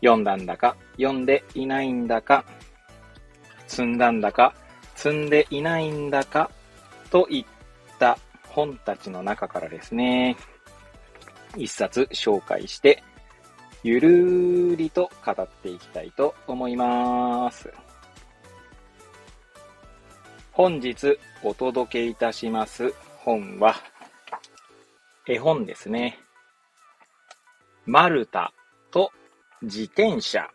読んだんだか、読んでいないんだか、積んだんだか、積んでいないんだか、といった本たちの中からですね、一冊紹介して、ゆるーりと語っていきたいと思います。本日お届けいたします本は、絵本ですね。マルタと自転車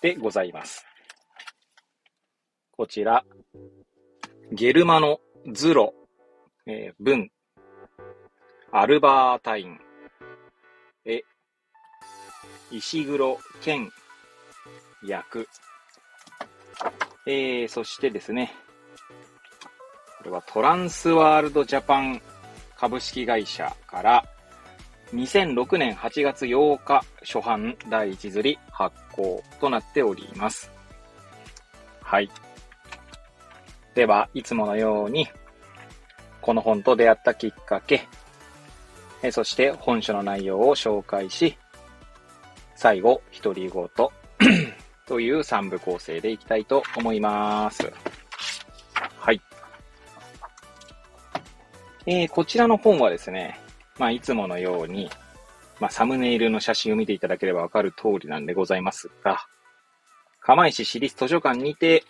でございます。こちら、ゲルマノ・ズロえー、文、アルバータイン、え、石黒健役、えー、そしてですね、これはトランスワールドジャパン株式会社から2006年8月8日初版第1釣り発行となっております。はい。では、いつものようにこの本と出会ったきっかけ、えそして本書の内容を紹介し、最後、独り言 という3部構成でいきたいと思います。はい。えー、こちらの本はですね、まあ、いつものように、まあ、サムネイルの写真を見ていただければわかる通りなんでございますが、釜石市立図書館にて、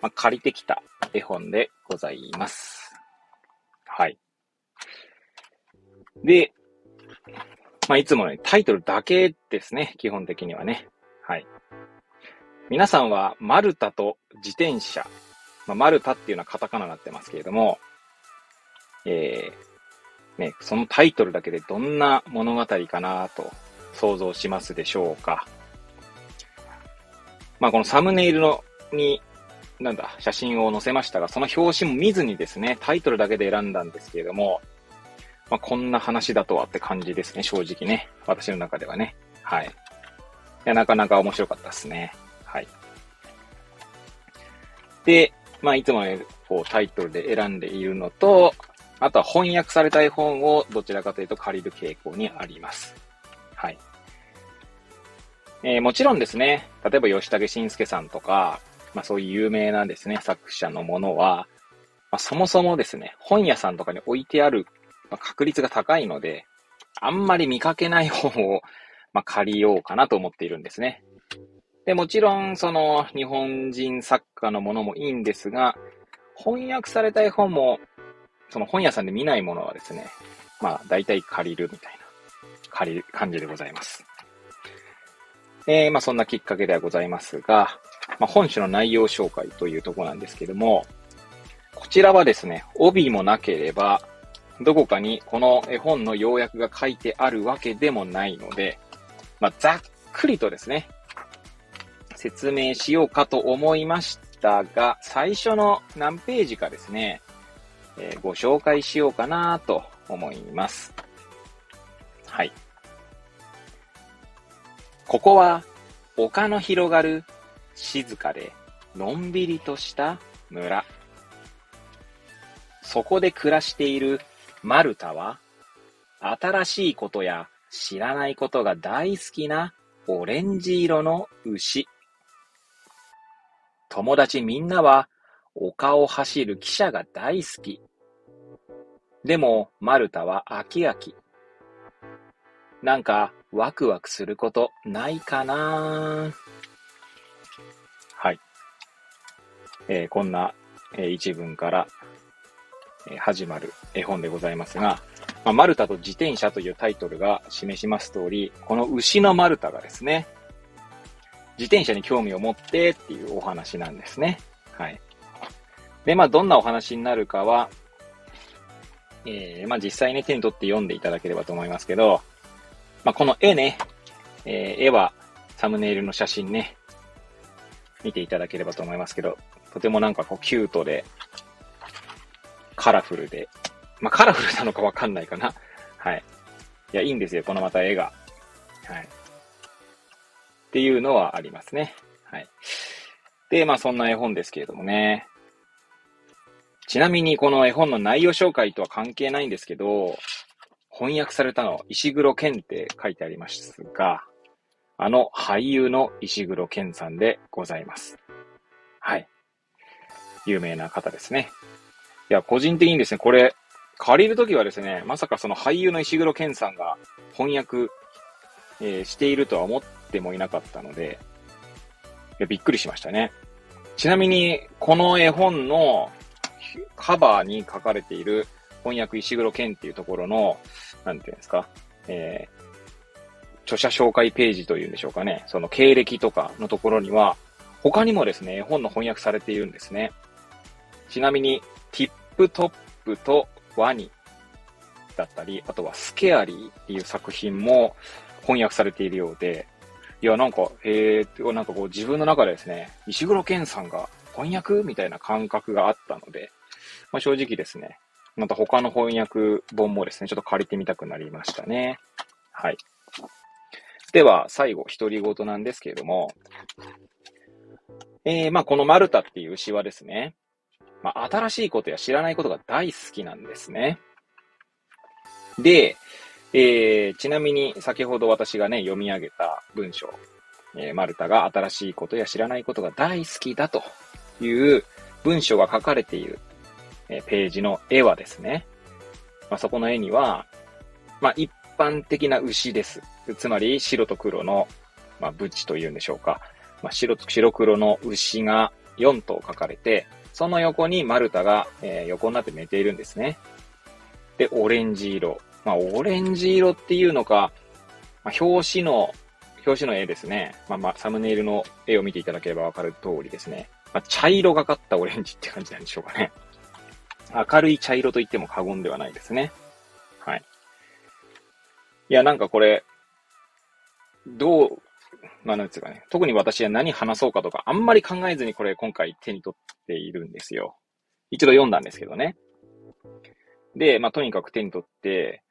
まあ、借りてきた絵本でございます。はい。で、まあ、いつものタイトルだけですね。基本的にはね。はい。皆さんは、マルタと自転車。まあ、マルタっていうのはカタカナになってますけれども、えー、ね、そのタイトルだけでどんな物語かなと想像しますでしょうか。まあ、このサムネイルのになんだ、写真を載せましたが、その表紙も見ずにですね、タイトルだけで選んだんですけれども、まあ、こんな話だとはって感じですね、正直ね。私の中ではね。はい。いや、なかなか面白かったですね。はい。で、まあ、いつも、こう、タイトルで選んでいるのと、あとは翻訳された絵本をどちらかというと借りる傾向にあります。はい。えー、もちろんですね、例えば吉武慎介さんとか、まあそういう有名なですね、作者のものは、まあ、そもそもですね、本屋さんとかに置いてある確率が高いので、あんまり見かけない本を、まあ、借りようかなと思っているんですね。で、もちろん、その、日本人作家のものもいいんですが、翻訳された絵本も、その本屋さんで見ないものはですね、まあ、大体借りるみたいな、借りる感じでございます。えー、まあ、そんなきっかけではございますが、まあ、本書の内容紹介というとこなんですけども、こちらはですね、帯もなければ、どこかにこの絵本の要約が書いてあるわけでもないので、まあ、ざっくりとですね、説明しようかと思いましたが、最初の何ページかですね、えー、ご紹介しようかなと思います。はい。ここは丘の広がる静かでのんびりとした村。そこで暮らしているマルタは、新しいことや知らないことが大好きなオレンジ色の牛。友達みんなは丘を走る汽車が大好き。でも、マルタは飽き飽き。なんか、ワクワクすることないかなはい。えー、こんな、えー、一文から、えー、始まる絵本でございますが、まあ、マルタと自転車というタイトルが示します通り、この牛のマルタがですね、自転車に興味を持ってっていうお話なんですね。はい。で、まあ、どんなお話になるかは、えー、まあ、実際ね、手に取って読んでいただければと思いますけど、まあ、この絵ね、えー、絵はサムネイルの写真ね、見ていただければと思いますけど、とてもなんかこうキュートで、カラフルで、まあ、カラフルなのかわかんないかな。はい。いや、いいんですよ、このまた絵が。はい。っていうのはありますね。はい。で、まあそんな絵本ですけれどもね。ちなみにこの絵本の内容紹介とは関係ないんですけど、翻訳されたの石黒健って書いてありますが、あの俳優の石黒健さんでございます。はい。有名な方ですね。いや、個人的にですね、これ、借りるときはですね、まさかその俳優の石黒健さんが翻訳、えー、しているとは思ってもいなかったので、いや、びっくりしましたね。ちなみに、この絵本のカバーに書かれている翻訳石黒健っていうところの、なんていうんですか、えー、著者紹介ページというんでしょうかね、その経歴とかのところには、他にもですね、絵本の翻訳されているんですね。ちなみに、ティップトップとワニだったり、あとはスケアリーっていう作品も翻訳されているようで、いや、なんか、えー、なんかこう自分の中でですね、石黒健さんが翻訳みたいな感覚があったので、まあ、正直ですね、また他の翻訳本もですね、ちょっと借りてみたくなりましたね。はい。では、最後、独り言なんですけれども、えー、まあ、このマルタっていう牛はですね、まあ、新しいことや知らないことが大好きなんですね。で、えー、ちなみに先ほど私がね、読み上げた文章、えー、マルタが新しいことや知らないことが大好きだという文章が書かれている、え、ページの絵はですね、まあ、そこの絵には、まあ、一般的な牛です。つまり白と黒の、まあ、ブチというんでしょうか。まあ、白、白黒の牛が4頭書かれて、その横にマルタが、えー、横になって寝ているんですね。で、オレンジ色。まあ、オレンジ色っていうのか、まあ、表紙の、表紙の絵ですね。まあ、まあ、サムネイルの絵を見ていただければわかる通りですね。まあ、茶色がかったオレンジって感じなんでしょうかね。明るい茶色と言っても過言ではないですね。はい。いや、なんかこれ、どう、まあ、なんつうかね、特に私は何話そうかとか、あんまり考えずにこれ今回手に取っているんですよ。一度読んだんですけどね。で、まあ、とにかく手に取って、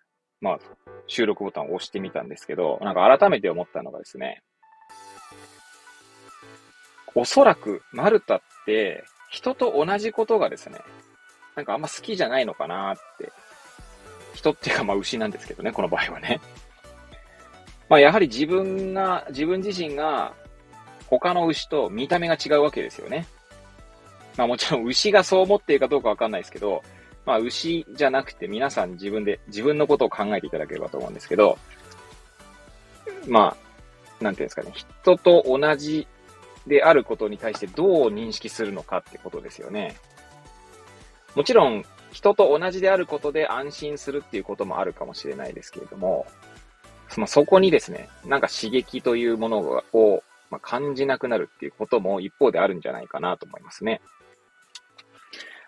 まあ、収録ボタンを押してみたんですけど、なんか改めて思ったのがですね、おそらく、マルタって、人と同じことがですね、なんかあんま好きじゃないのかなって。人っていうか、まあ牛なんですけどね、この場合はね。まあやはり自分が、自分自身が他の牛と見た目が違うわけですよね。まあもちろん牛がそう思っているかどうかわかんないですけど、まあ、牛じゃなくて皆さん自分で、自分のことを考えていただければと思うんですけど、まあ、なんていうんですかね、人と同じであることに対してどう認識するのかってことですよね。もちろん、人と同じであることで安心するっていうこともあるかもしれないですけれども、そのそこにですね、なんか刺激というものを、まあ、感じなくなるっていうことも一方であるんじゃないかなと思いますね。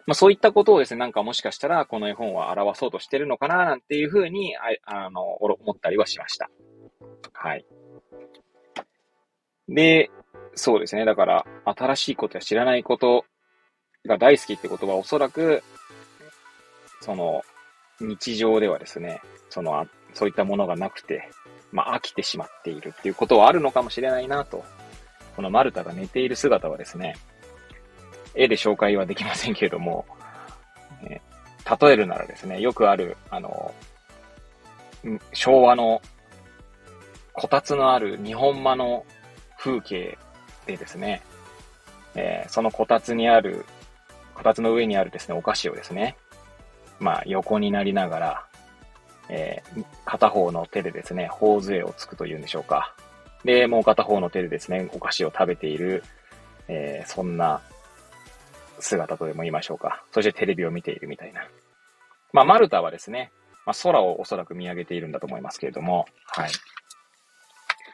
まあ、そういったことをですね、なんかもしかしたらこの絵本は表そうとしてるのかななんていうふうに、ああの、思ったりはしました。はい。で、そうですね。だから、新しいことや知らないことが大好きってことは、おそらく、その、日常ではですね、その、そういったものがなくて、まあ、飽きてしまっているっていうことはあるのかもしれないなと。このマルタが寝ている姿はですね、絵で紹介はできませんけれども、えー、例えるならですね、よくある、あの、昭和のこたつのある日本間の風景でですね、えー、そのこたつにある、こたつの上にあるですね、お菓子をですね、まあ横になりながら、えー、片方の手でですね、頬杖をつくというんでしょうか。で、もう片方の手でですね、お菓子を食べている、えー、そんな姿とでも言いましょうか。そしてテレビを見ているみたいな。まあ、マルタはですね、まあ、空をおそらく見上げているんだと思いますけれども、はい。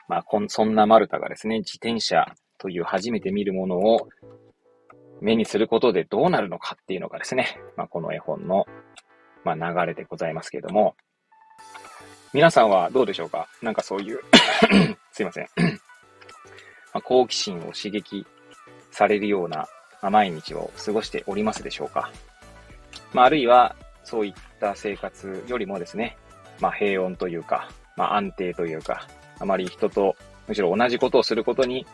まあ、こん、そんなマルタがですね、自転車という初めて見るものを目にすることでどうなるのかっていうのがですね、まあ、この絵本の、まあ、流れでございますけれども、皆さんはどうでしょうか？なんかそういう すいません。まあ、好奇心を刺激されるような、まあ、毎日を過ごしておりますでしょうか？まあ、あるいは、そういった生活よりもですね、まあ、平穏というか、まあ、安定というか、あまり人と、むしろ同じことをすることに、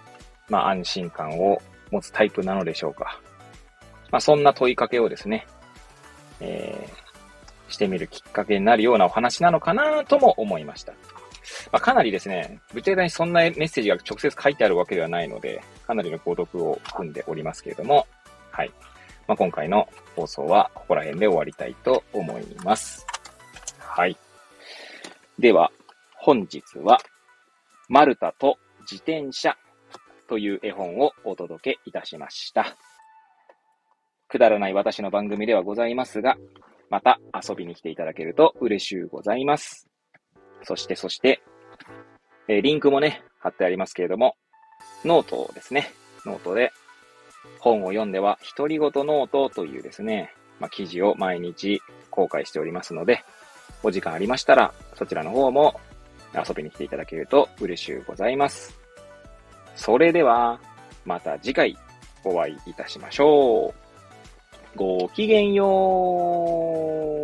まあ、安心感を持つタイプなのでしょうか。まあ、そんな問いかけをですね、えー、してみるきっかけになるようなお話なのかなとも思いました。まあ、かなりですね、ぶっちゃけにそんなメッセージが直接書いてあるわけではないので、かなりの購読を含んでおりますけれども、はい。まあ、今回の放送はここら辺で終わりたいと思います。はい。では、本日は、マルタと自転車という絵本をお届けいたしました。くだらない私の番組ではございますが、また遊びに来ていただけると嬉しゅうございます。そして、そして、えー、リンクもね、貼ってありますけれども、ノートですね。ノートで、本を読んでは、独り言ノートというですね、まあ、記事を毎日公開しておりますので、お時間ありましたら、そちらの方も遊びに来ていただけると嬉しゅうございます。それでは、また次回お会いいたしましょう。ごきげんよう。